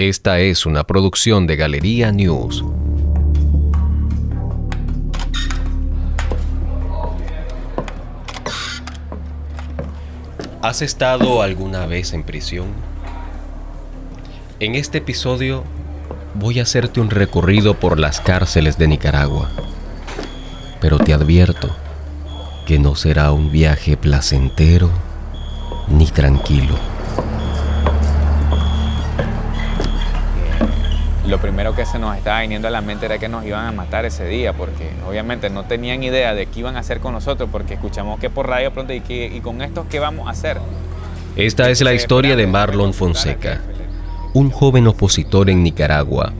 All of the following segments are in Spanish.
Esta es una producción de Galería News. ¿Has estado alguna vez en prisión? En este episodio voy a hacerte un recorrido por las cárceles de Nicaragua, pero te advierto que no será un viaje placentero ni tranquilo. Lo primero que se nos estaba viniendo a la mente era que nos iban a matar ese día, porque obviamente no tenían idea de qué iban a hacer con nosotros, porque escuchamos que por radio pronto y, que, y con estos qué vamos a hacer. Esta es la historia de Marlon Fonseca, un joven opositor en Nicaragua,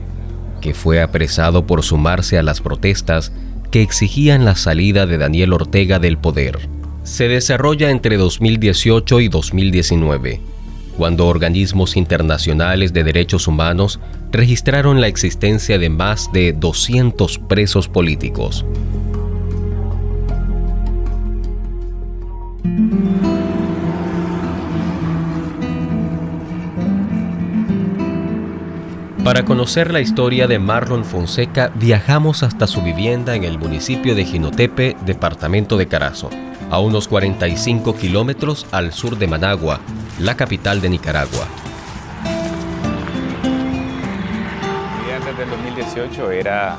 que fue apresado por sumarse a las protestas que exigían la salida de Daniel Ortega del poder. Se desarrolla entre 2018 y 2019 cuando organismos internacionales de derechos humanos registraron la existencia de más de 200 presos políticos. Para conocer la historia de Marlon Fonseca, viajamos hasta su vivienda en el municipio de Jinotepe, departamento de Carazo, a unos 45 kilómetros al sur de Managua, la capital de Nicaragua. Desde el 2018 era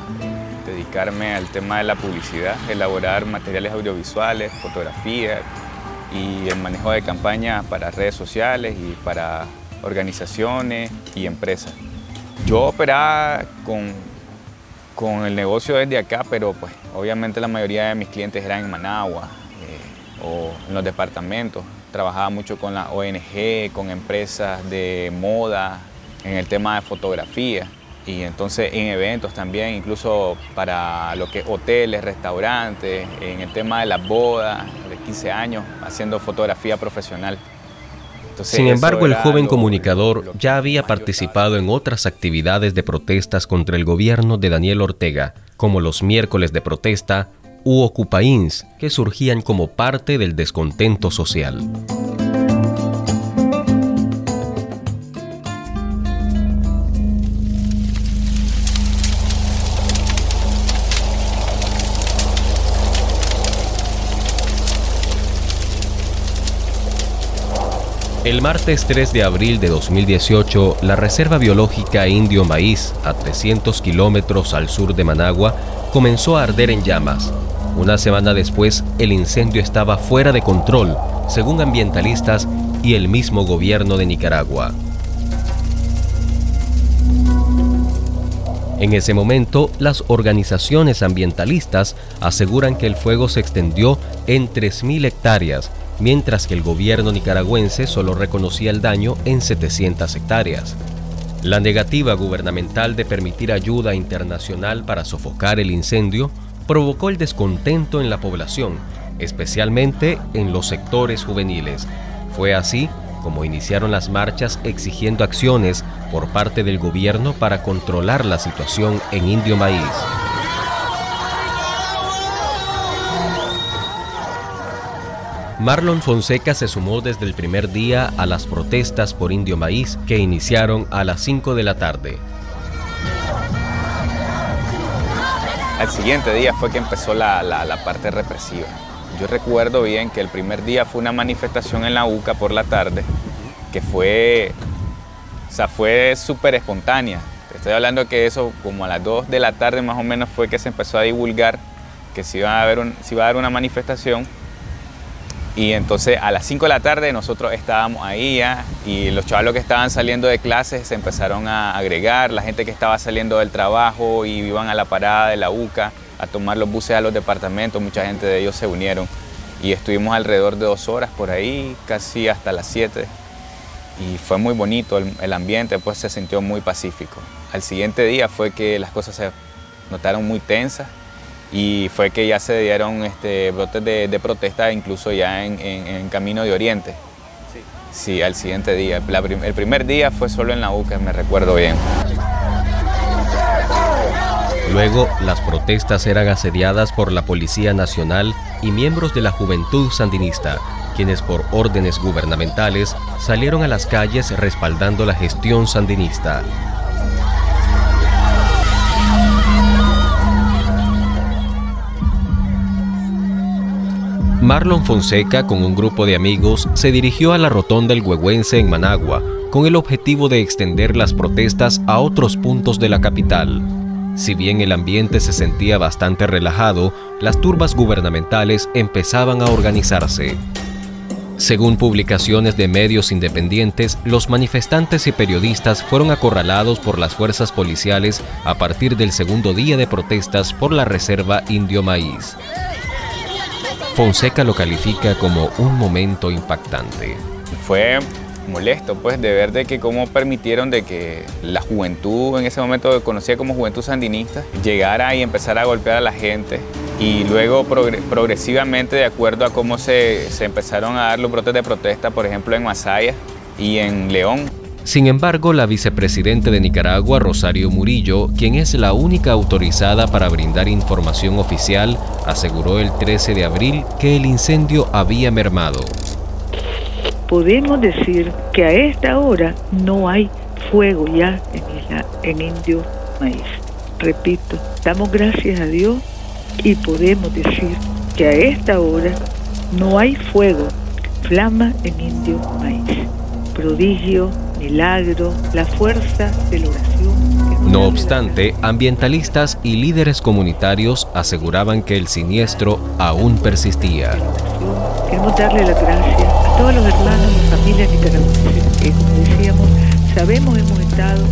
dedicarme al tema de la publicidad, elaborar materiales audiovisuales, fotografía y el manejo de campañas para redes sociales y para organizaciones y empresas. Yo operaba con, con el negocio desde acá, pero pues obviamente la mayoría de mis clientes eran en Managua o en los departamentos. Trabajaba mucho con la ONG, con empresas de moda, en el tema de fotografía. Y entonces en eventos también, incluso para lo que es hoteles, restaurantes, en el tema de las bodas, de 15 años, haciendo fotografía profesional. Sin embargo, el joven comunicador ya había participado en otras actividades de protestas contra el gobierno de Daniel Ortega, como los miércoles de protesta u ocupains que surgían como parte del descontento social. El martes 3 de abril de 2018, la Reserva Biológica Indio Maíz, a 300 kilómetros al sur de Managua, comenzó a arder en llamas, una semana después, el incendio estaba fuera de control, según ambientalistas y el mismo gobierno de Nicaragua. En ese momento, las organizaciones ambientalistas aseguran que el fuego se extendió en 3.000 hectáreas, mientras que el gobierno nicaragüense solo reconocía el daño en 700 hectáreas. La negativa gubernamental de permitir ayuda internacional para sofocar el incendio provocó el descontento en la población, especialmente en los sectores juveniles. Fue así como iniciaron las marchas exigiendo acciones por parte del gobierno para controlar la situación en Indio Maíz. Marlon Fonseca se sumó desde el primer día a las protestas por Indio Maíz que iniciaron a las 5 de la tarde. Al siguiente día fue que empezó la, parte represiva. Yo recuerdo bien que el primer día fue una manifestación en la UCA por la tarde, que fue, o sea, fue súper espontánea. estoy hablando que eso como a las 2 de la tarde más o menos fue que se empezó a divulgar que se iba a, haber se iba a dar una manifestación y entonces a las 5 de la tarde nosotros estábamos ahí ya y los chavalos que estaban saliendo de clases se empezaron a agregar, la gente que estaba saliendo del trabajo y iban a la parada de la UCA a tomar los buses a los departamentos, mucha gente de ellos se unieron. Y estuvimos alrededor de dos horas por ahí, casi hasta las 7 y fue muy bonito el, el ambiente, pues se sintió muy pacífico. Al siguiente día fue que las cosas se notaron muy tensas y fue que ya se dieron este, brotes de, protesta incluso ya en, Camino de Oriente. Sí. al siguiente día. el primer día fue solo en la UCA, me recuerdo bien. Luego, las protestas eran asediadas por la Policía Nacional y miembros de la Juventud Sandinista, quienes por órdenes gubernamentales salieron a las calles respaldando la gestión sandinista. Marlon Fonseca, con un grupo de amigos, se dirigió a la rotonda El Huehuense en Managua, con el objetivo de extender las protestas a otros puntos de la capital. Si bien el ambiente se sentía bastante relajado, las turbas gubernamentales empezaban a organizarse. Según publicaciones de medios independientes, los manifestantes y periodistas fueron acorralados por las fuerzas policiales a partir del segundo día de protestas por la reserva Indio Maíz. Fonseca lo califica como un momento impactante. Fue molesto pues de ver de que cómo permitieron de que la juventud en ese momento conocida como juventud sandinista llegara y empezara a golpear a la gente y luego progresivamente de acuerdo a cómo se, se empezaron a dar los brotes de protesta por ejemplo en Masaya y en León sin embargo, la vicepresidente de Nicaragua, Rosario Murillo, quien es la única autorizada para brindar información oficial, aseguró el 13 de abril que el incendio había mermado. Podemos decir que a esta hora no hay fuego ya en, en Indio Maíz. Repito, damos gracias a Dios y podemos decir que a esta hora no hay fuego, flama en Indio Maíz. Prodigio milagro, la fuerza de la oración. No obstante, ambientalistas y líderes comunitarios aseguraban que el siniestro aún persistía. Queremos darle las gracias a todos los hermanos y familias nicaragüenses que, como decíamos, sabemos hemos estado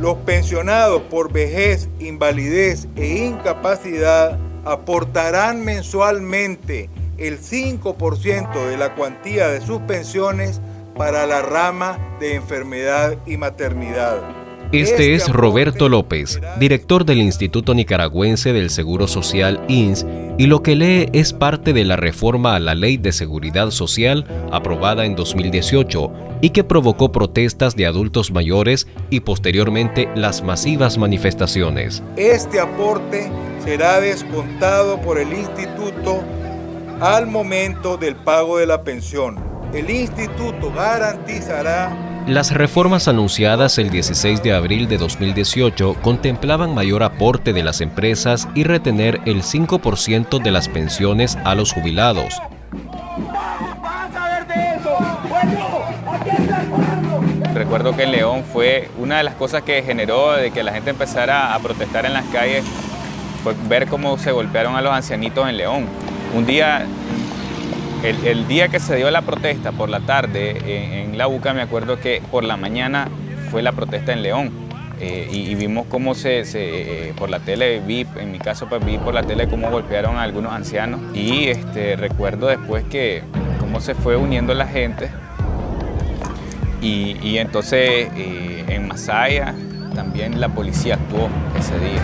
Los pensionados por vejez, invalidez e incapacidad aportarán mensualmente el 5% de la cuantía de sus pensiones para la rama de enfermedad y maternidad. Este, es Roberto López, director del Instituto Nicaragüense del Seguro Social INS, y lo que lee es parte de la reforma a la Ley de Seguridad Social aprobada en 2018 y que provocó protestas de adultos mayores y posteriormente las masivas manifestaciones. Este aporte será descontado por el instituto al momento del pago de la pensión. El instituto garantizará las reformas anunciadas el 16 de abril de 2018 contemplaban mayor aporte de las empresas y retener el 5% de las pensiones a los jubilados. Recuerdo que en León fue una de las cosas que generó de que la gente empezara a protestar en las calles fue ver cómo se golpearon a los ancianitos en León. Un día, el, día que se dio la protesta por la tarde en, la UCA, me acuerdo que por la mañana fue la protesta en León. Eh, y, vimos cómo se, eh, por la tele, vi, en mi caso pues vi por la tele cómo golpearon a algunos ancianos y este, recuerdo después que cómo se fue uniendo la gente y, entonces eh, en Masaya también la policía actuó ese día.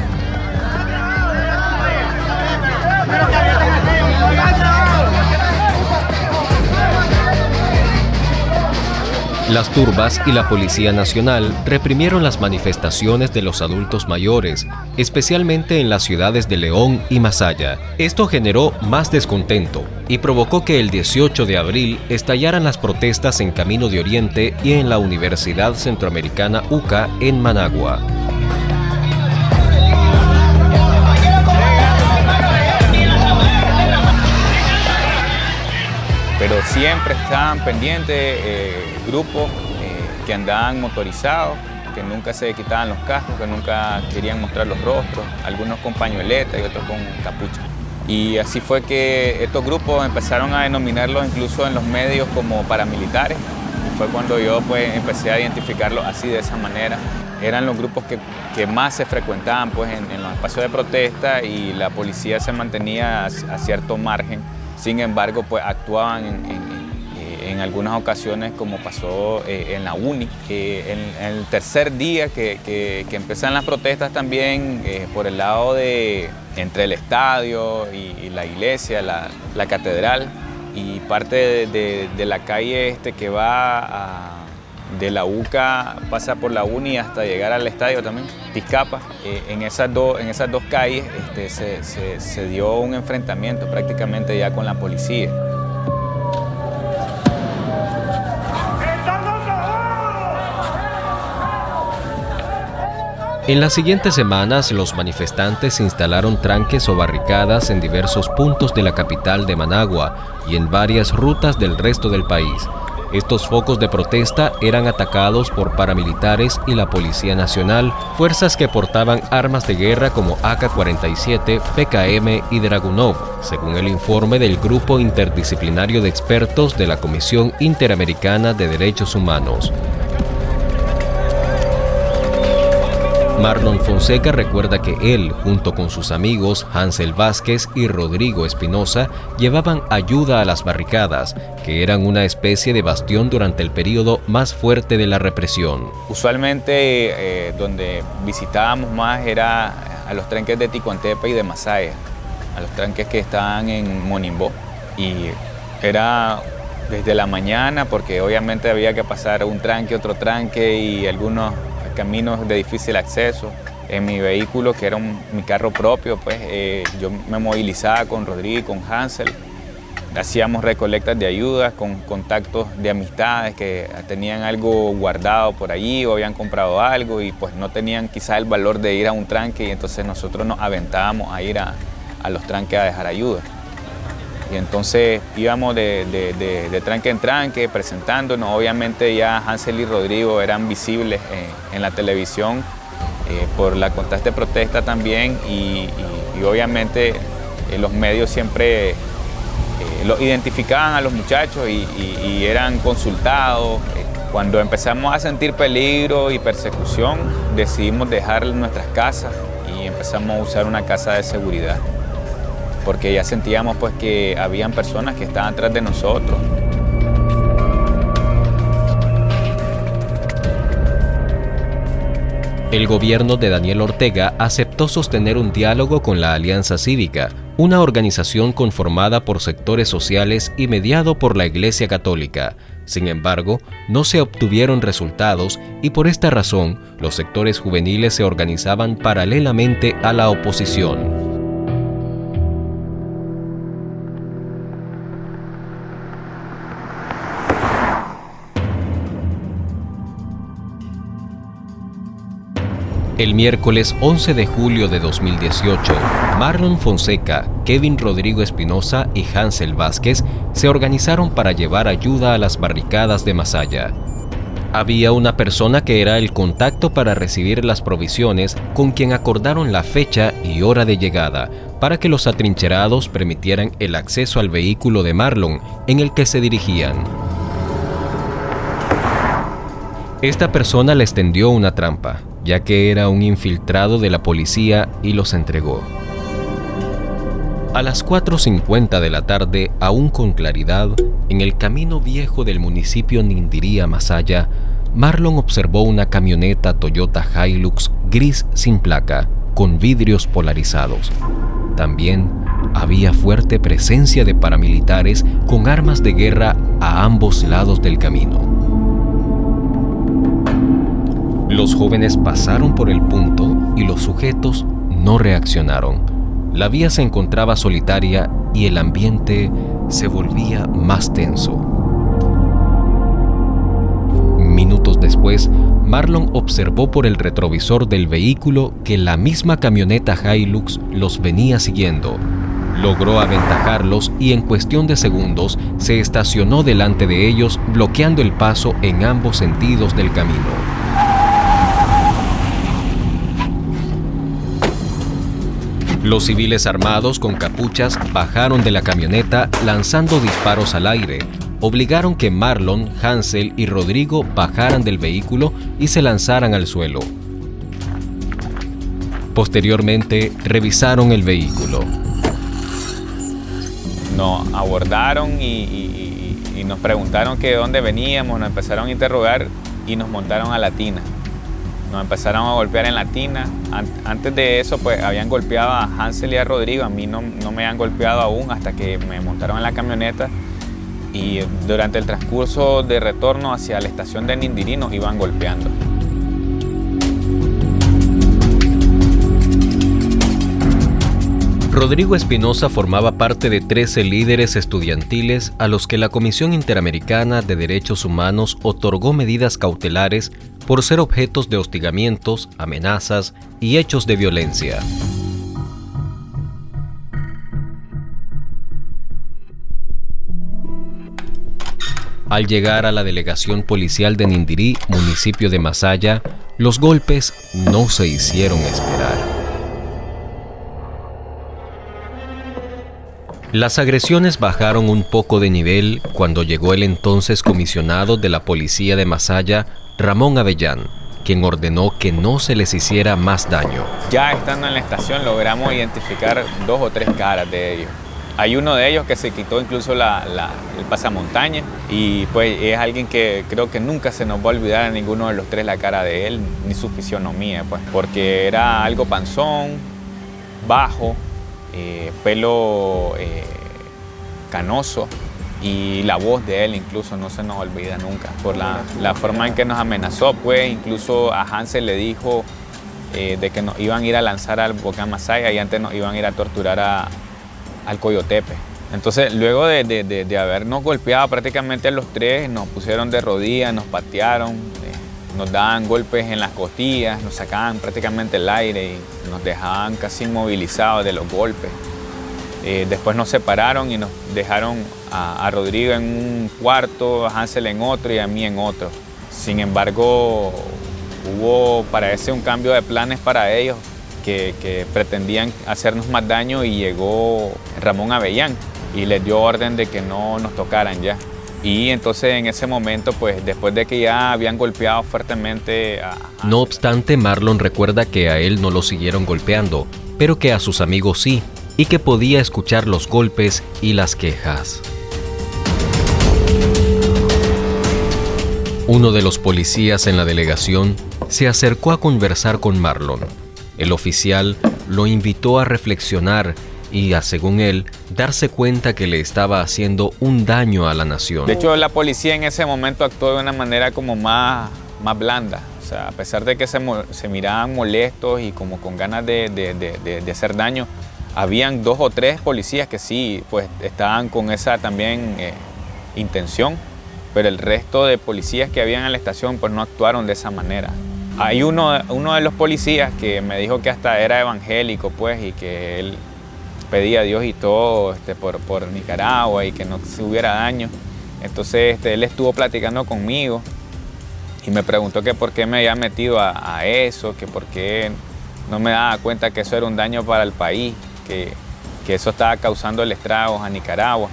Las turbas y la Policía Nacional reprimieron las manifestaciones de los adultos mayores, especialmente en las ciudades de León y Masaya. Esto generó más descontento y provocó que el 18 de abril estallaran las protestas en Camino de Oriente y en la Universidad Centroamericana UCA en Managua. Siempre estaban pendientes eh, grupos eh, que andaban motorizados, que nunca se quitaban los cascos, que nunca querían mostrar los rostros, algunos con pañueleta y otros con capucha. Y así fue que estos grupos empezaron a denominarlos incluso en los medios como paramilitares. Y fue cuando yo pues, empecé a identificarlos así de esa manera. Eran los grupos que, más se frecuentaban pues, en, los espacios de protesta y la policía se mantenía a cierto margen sin embargo, pues actuaban en, algunas ocasiones como pasó eh, en la UNI. en, el tercer día que, que, empiezan las protestas también eh, por el lado de entre el estadio y, la iglesia, la, catedral y parte de, la calle este que va de la UCA pasa por la UNI hasta llegar al estadio también, Tizcapa. Eh, en, esas en esas dos calles este, se, dio un enfrentamiento prácticamente ya con la policía. En las siguientes semanas, los manifestantes instalaron tranques o barricadas en diversos puntos de la capital de Managua y en varias rutas del resto del país. Estos focos de protesta eran atacados por paramilitares y la Policía Nacional, fuerzas que portaban armas de guerra como AK-47, PKM y Dragunov, según el informe del Grupo Interdisciplinario de Expertos de la Comisión Interamericana de Derechos Humanos. Marlon Fonseca recuerda que él, junto con sus amigos Hansel Vázquez y Rodrigo Espinosa, llevaban ayuda a las barricadas, que eran una especie de bastión durante el periodo más fuerte de la represión. Usualmente eh, donde visitábamos más era a los tranques de Ticuantepe y de Masaya, a los tranques que estaban en Monimbó. Y era desde la mañana, porque obviamente había que pasar un tranque, otro tranque y algunos caminos de difícil acceso. En mi vehículo, que era mi carro propio, pues eh, yo me movilizaba con Rodrigo con Hansel. Hacíamos recolectas de ayudas con contactos de amistades que tenían algo guardado por allí o habían comprado algo y pues no tenían quizás el valor de ir a un tranque y entonces nosotros nos aventábamos a ir a, a los tranques a dejar ayuda. Y entonces íbamos de, tranque en tranque presentándonos. Obviamente ya Hansel y Rodrigo eran visibles en, la televisión eh, por la constante protesta también y, obviamente eh, los medios siempre eh, los identificaban a los muchachos y, y eran consultados. Cuando empezamos a sentir peligro y persecución decidimos dejar nuestras casas y empezamos a usar una casa de seguridad porque ya sentíamos pues que habían personas que estaban atrás de nosotros. El gobierno de Daniel Ortega aceptó sostener un diálogo con la Alianza Cívica, una organización conformada por sectores sociales y mediado por la Iglesia Católica. Sin embargo, no se obtuvieron resultados y por esta razón los sectores juveniles se organizaban paralelamente a la oposición. El miércoles 11 de julio de 2018, Marlon Fonseca, Kevin Rodrigo Espinosa y Hansel Vázquez se organizaron para llevar ayuda a las barricadas de Masaya. Había una persona que era el contacto para recibir las provisiones con quien acordaron la fecha y hora de llegada para que los atrincherados permitieran el acceso al vehículo de Marlon en el que se dirigían. Esta persona le extendió una trampa, ya que era un infiltrado de la policía y los entregó. A las 4.50 de la tarde, aún con claridad, en el camino viejo del municipio Nindiría Masaya, Marlon observó una camioneta Toyota Hilux gris sin placa, con vidrios polarizados. También había fuerte presencia de paramilitares con armas de guerra a ambos lados del camino. Los jóvenes pasaron por el punto y los sujetos no reaccionaron. La vía se encontraba solitaria y el ambiente se volvía más tenso. Minutos después, Marlon observó por el retrovisor del vehículo que la misma camioneta Hilux los venía siguiendo. Logró aventajarlos y en cuestión de segundos se estacionó delante de ellos bloqueando el paso en ambos sentidos del camino. Los civiles armados con capuchas bajaron de la camioneta lanzando disparos al aire. Obligaron que Marlon, Hansel y Rodrigo bajaran del vehículo y se lanzaran al suelo. Posteriormente, revisaron el vehículo. Nos abordaron y, nos preguntaron que de dónde veníamos, nos empezaron a interrogar y nos montaron a la tina nos empezaron a golpear en la tina. Antes de eso, pues habían golpeado a Hansel y a Rodrigo. A mí no, no me han golpeado aún hasta que me montaron en la camioneta. Y durante el transcurso de retorno hacia la estación de Nindirí nos iban golpeando. Rodrigo Espinosa formaba parte de 13 líderes estudiantiles a los que la Comisión Interamericana de Derechos Humanos otorgó medidas cautelares por ser objetos de hostigamientos, amenazas y hechos de violencia. Al llegar a la delegación policial de Nindirí, municipio de Masaya, los golpes no se hicieron esperar. Las agresiones bajaron un poco de nivel cuando llegó el entonces comisionado de la policía de Masaya, Ramón Avellán, quien ordenó que no se les hiciera más daño. Ya estando en la estación logramos identificar dos o tres caras de ellos. Hay uno de ellos que se quitó incluso la, el pasamontaña y pues es alguien que creo que nunca se nos va a olvidar a ninguno de los tres la cara de él ni su fisionomía, pues, porque era algo panzón, bajo, eh, pelo eh, canoso y la voz de él incluso no se nos olvida nunca por la, forma en que nos amenazó, pues incluso a Hansel le dijo eh, de que nos iban a ir a lanzar al volcán Masaya y antes nos iban a ir a torturar a, al Coyotepe. Entonces, luego de, habernos golpeado prácticamente a los tres, nos pusieron de rodillas, nos patearon, eh, nos daban golpes en las costillas, nos sacaban prácticamente el aire y nos dejaban casi inmovilizados de los golpes. Eh, después nos separaron y nos dejaron a, Rodrigo en un cuarto, a Hansel en otro y a mí en otro. Sin embargo, hubo, parece, un cambio de planes para ellos que, pretendían hacernos más daño y llegó Ramón Avellán y les dio orden de que no nos tocaran ya. Y entonces en ese momento, pues después de que ya habían golpeado fuertemente a... No obstante, Marlon recuerda que a él no lo siguieron golpeando, pero que a sus amigos sí, y que podía escuchar los golpes y las quejas. Uno de los policías en la delegación se acercó a conversar con Marlon el oficial lo invitó a reflexionar y según él, darse cuenta que le estaba haciendo un daño a la nación. De hecho, la policía en ese momento actuó de una manera como más, más blanda. O sea, a pesar de que se, se miraban molestos y como con ganas de, de, hacer daño, habían dos o tres policías que sí, pues estaban con esa también eh, intención, pero el resto de policías que habían en la estación pues no actuaron de esa manera. Hay uno, uno de los policías que me dijo que hasta era evangélico, pues, y que él pedía a Dios y todo este, por, por Nicaragua y que no se hubiera daño. Entonces este, él estuvo platicando conmigo y me preguntó que por qué me había metido a, eso, que por qué no me daba cuenta que eso era un daño para el país, que, eso estaba causando el estragos a Nicaragua.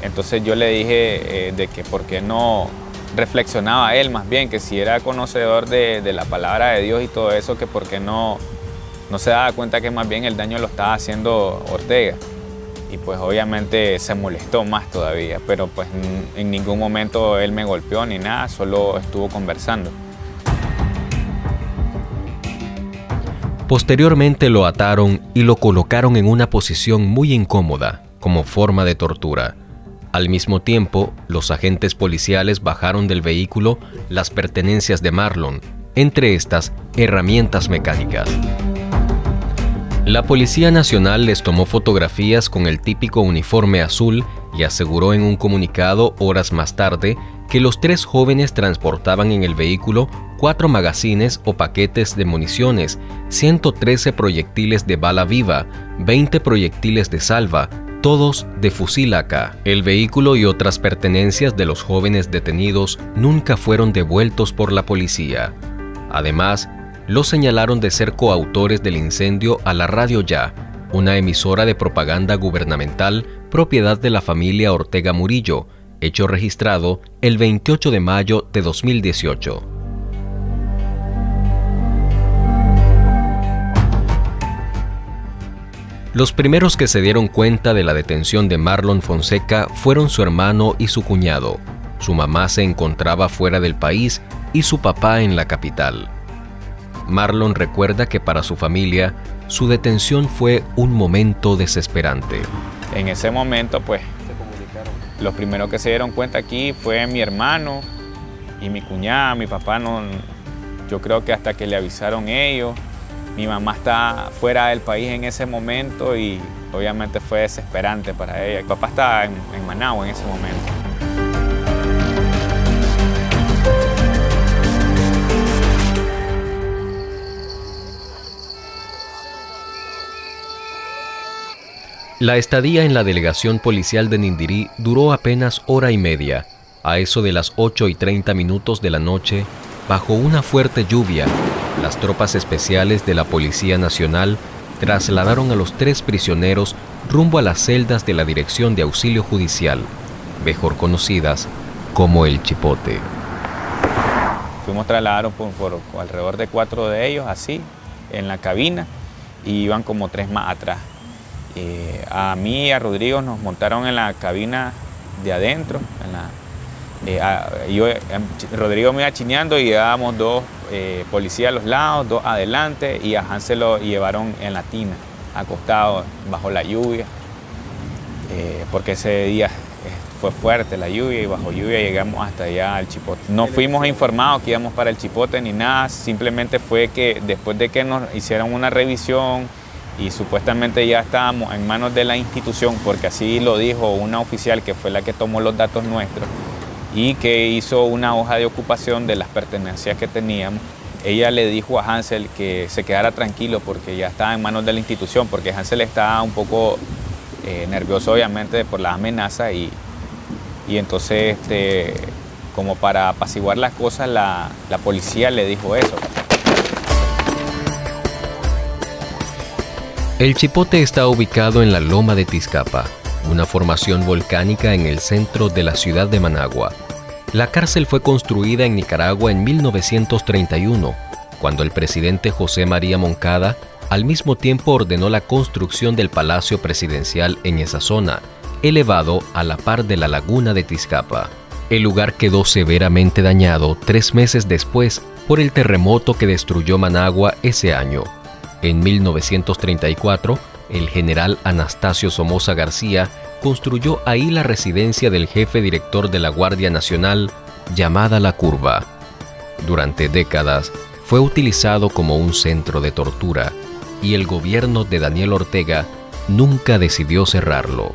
Entonces yo le dije eh, de que por qué no reflexionaba él más bien, que si era conocedor de, la palabra de Dios y todo eso, que por qué no, no se daba cuenta que más bien el daño lo estaba haciendo Ortega. Y pues obviamente se molestó más todavía, pero pues en ningún momento él me golpeó ni nada, solo estuvo conversando. Posteriormente lo ataron y lo colocaron en una posición muy incómoda, como forma de tortura. Al mismo tiempo, los agentes policiales bajaron del vehículo las pertenencias de Marlon, entre estas herramientas mecánicas. La Policía Nacional les tomó fotografías con el típico uniforme azul y aseguró en un comunicado horas más tarde que los tres jóvenes transportaban en el vehículo cuatro magazines o paquetes de municiones, 113 proyectiles de bala viva, 20 proyectiles de salva, todos de fusil AK. El vehículo y otras pertenencias de los jóvenes detenidos nunca fueron devueltos por la policía. Además, los señalaron de ser coautores del incendio a la Radio Ya, una emisora de propaganda gubernamental propiedad de la familia Ortega Murillo, hecho registrado el 28 de mayo de 2018. Los primeros que se dieron cuenta de la detención de Marlon Fonseca fueron su hermano y su cuñado. Su mamá se encontraba fuera del país y su papá en la capital. Marlon recuerda que para su familia su detención fue un momento desesperante. En ese momento, pues, los primeros que se dieron cuenta aquí fue mi hermano y mi cuñada, mi papá no, yo creo que hasta que le avisaron ellos, mi mamá está fuera del país en ese momento y obviamente fue desesperante para ella. Mi papá estaba en, en Managua en ese momento. La estadía en la delegación policial de Nindirí duró apenas hora y media. A eso de las 8 y 30 minutos de la noche, bajo una fuerte lluvia, las tropas especiales de la Policía Nacional trasladaron a los tres prisioneros rumbo a las celdas de la Dirección de Auxilio Judicial, mejor conocidas como el Chipote. Fuimos trasladados por, por alrededor de cuatro de ellos, así, en la cabina, y iban como tres más atrás. Eh, a mí y a Rodrigo nos montaron en la cabina de adentro. Eh, yo, em, Rodrigo me iba chineando y llevábamos dos eh, policías a los lados, dos adelante y a Hansel lo llevaron en la tina, acostado bajo la lluvia, porque ese día fue fuerte la lluvia y bajo lluvia llegamos hasta allá al Chipote. No fuimos informados que íbamos para el Chipote ni nada, simplemente fue que después de que nos hicieron una revisión, y supuestamente ya estábamos en manos de la institución, porque así lo dijo una oficial que fue la que tomó los datos nuestros y que hizo una hoja de ocupación de las pertenencias que teníamos. Ella le dijo a Hansel que se quedara tranquilo porque ya estaba en manos de la institución, porque Hansel estaba un poco eh, nervioso obviamente por las amenazas y, y entonces este, como para apaciguar las cosas la, la policía le dijo eso. El Chipote está ubicado en la Loma de Tizcapa, una formación volcánica en el centro de la ciudad de Managua. La cárcel fue construida en Nicaragua en 1931, cuando el presidente José María Moncada al mismo tiempo ordenó la construcción del Palacio Presidencial en esa zona, elevado a la par de la laguna de Tizcapa. El lugar quedó severamente dañado tres meses después por el terremoto que destruyó Managua ese año. En 1934, el general Anastasio Somoza García construyó ahí la residencia del jefe director de la Guardia Nacional, llamada La Curva. Durante décadas fue utilizado como un centro de tortura y el gobierno de Daniel Ortega nunca decidió cerrarlo.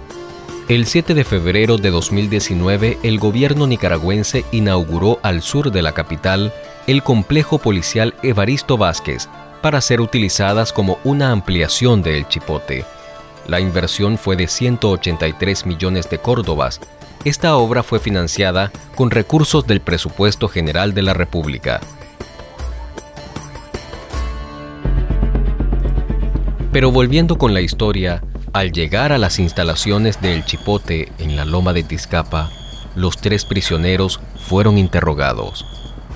El 7 de febrero de 2019, el gobierno nicaragüense inauguró al sur de la capital el complejo policial Evaristo Vázquez, para ser utilizadas como una ampliación de El Chipote. La inversión fue de 183 millones de córdobas. Esta obra fue financiada con recursos del presupuesto general de la República. Pero volviendo con la historia, al llegar a las instalaciones de El Chipote en la loma de Tizcapa, los tres prisioneros fueron interrogados.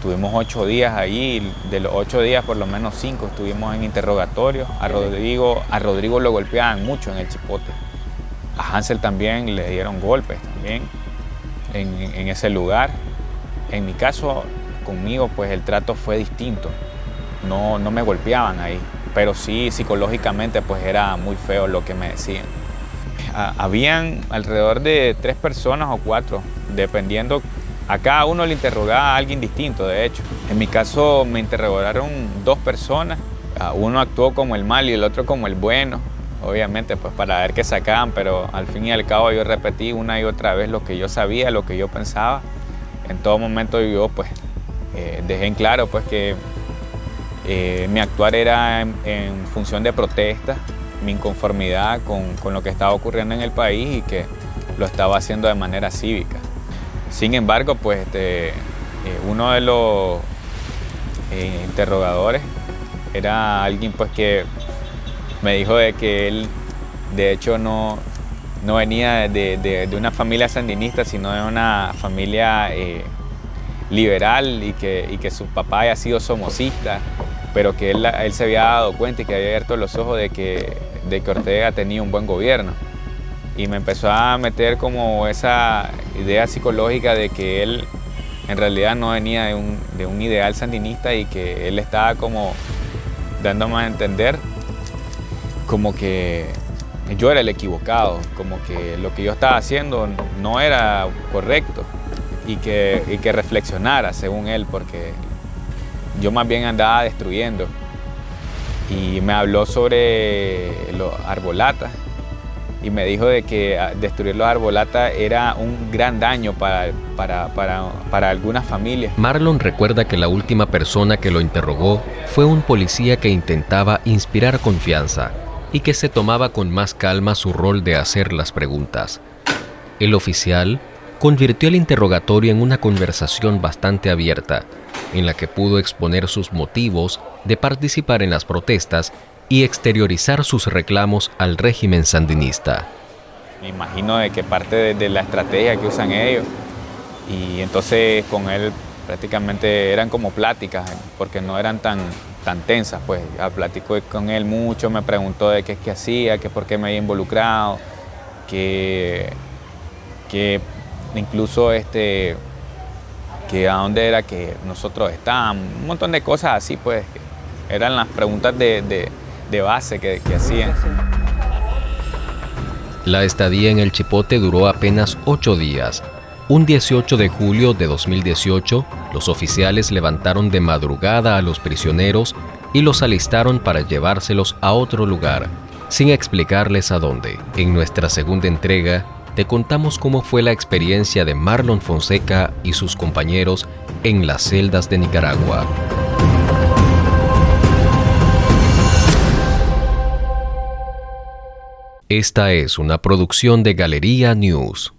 Tuvimos ocho días ahí, de los ocho días por lo menos cinco estuvimos en interrogatorio. A Rodrigo, a Rodrigo lo golpeaban mucho en el chipote. A Hansel también le dieron golpes también en, ese lugar. En mi caso, conmigo, pues el trato fue distinto. No, no me golpeaban ahí, pero sí psicológicamente pues era muy feo lo que me decían. Habían alrededor de tres personas o cuatro, dependiendo a cada uno le interrogaba a alguien distinto, de hecho. En mi caso me interrogaron dos personas. Uno actuó como el mal y el otro como el bueno, obviamente, pues para ver qué sacaban, pero al fin y al cabo yo repetí una y otra vez lo que yo sabía, lo que yo pensaba. En todo momento yo pues eh, dejé en claro pues que eh, mi actuar era en, función de protesta, mi inconformidad con, con lo que estaba ocurriendo en el país y que lo estaba haciendo de manera cívica. Sin embargo, pues este, eh, uno de los eh, interrogadores era alguien pues que me dijo de que él de hecho no, no venía de, una familia sandinista, sino de una familia eh, liberal y que, que su papá haya sido somocista, pero que él, él, se había dado cuenta y que había abierto los ojos de que, de que Ortega tenía un buen gobierno y me empezó a meter como esa idea psicológica de que él en realidad no venía de un, ideal sandinista y que él estaba como dándome a entender como que yo era el equivocado, como que lo que yo estaba haciendo no era correcto y que, y que reflexionara según él, porque yo más bien andaba destruyendo. Y me habló sobre los arbolatas y me dijo de que ah, destruir los arbolatas era un gran daño para, para, para, para, algunas familias. Marlon recuerda que la última persona que lo interrogó fue un policía que intentaba inspirar confianza y que se tomaba con más calma su rol de hacer las preguntas. El oficial convirtió el interrogatorio en una conversación bastante abierta, en la que pudo exponer sus motivos de participar en las protestas y exteriorizar sus reclamos al régimen sandinista. Me imagino de que parte de, la estrategia que usan ellos. Y entonces con él prácticamente eran como pláticas porque no eran tan, tan tensas, pues. Ya platicó con él mucho, me preguntó de qué, qué hacía, que por qué me había involucrado, que, que incluso este, que a dónde era que nosotros estábamos, un montón de cosas así, pues. Eran las preguntas de, base que, hacían. La estadía en el Chipote duró apenas ocho días. Un 18 de julio de 2018, los oficiales levantaron de madrugada a los prisioneros y los alistaron para llevárselos a otro lugar, sin explicarles a dónde. En nuestra segunda entrega, te contamos cómo fue la experiencia de Marlon Fonseca y sus compañeros en las celdas de Nicaragua. Esta es una producción de Galería News.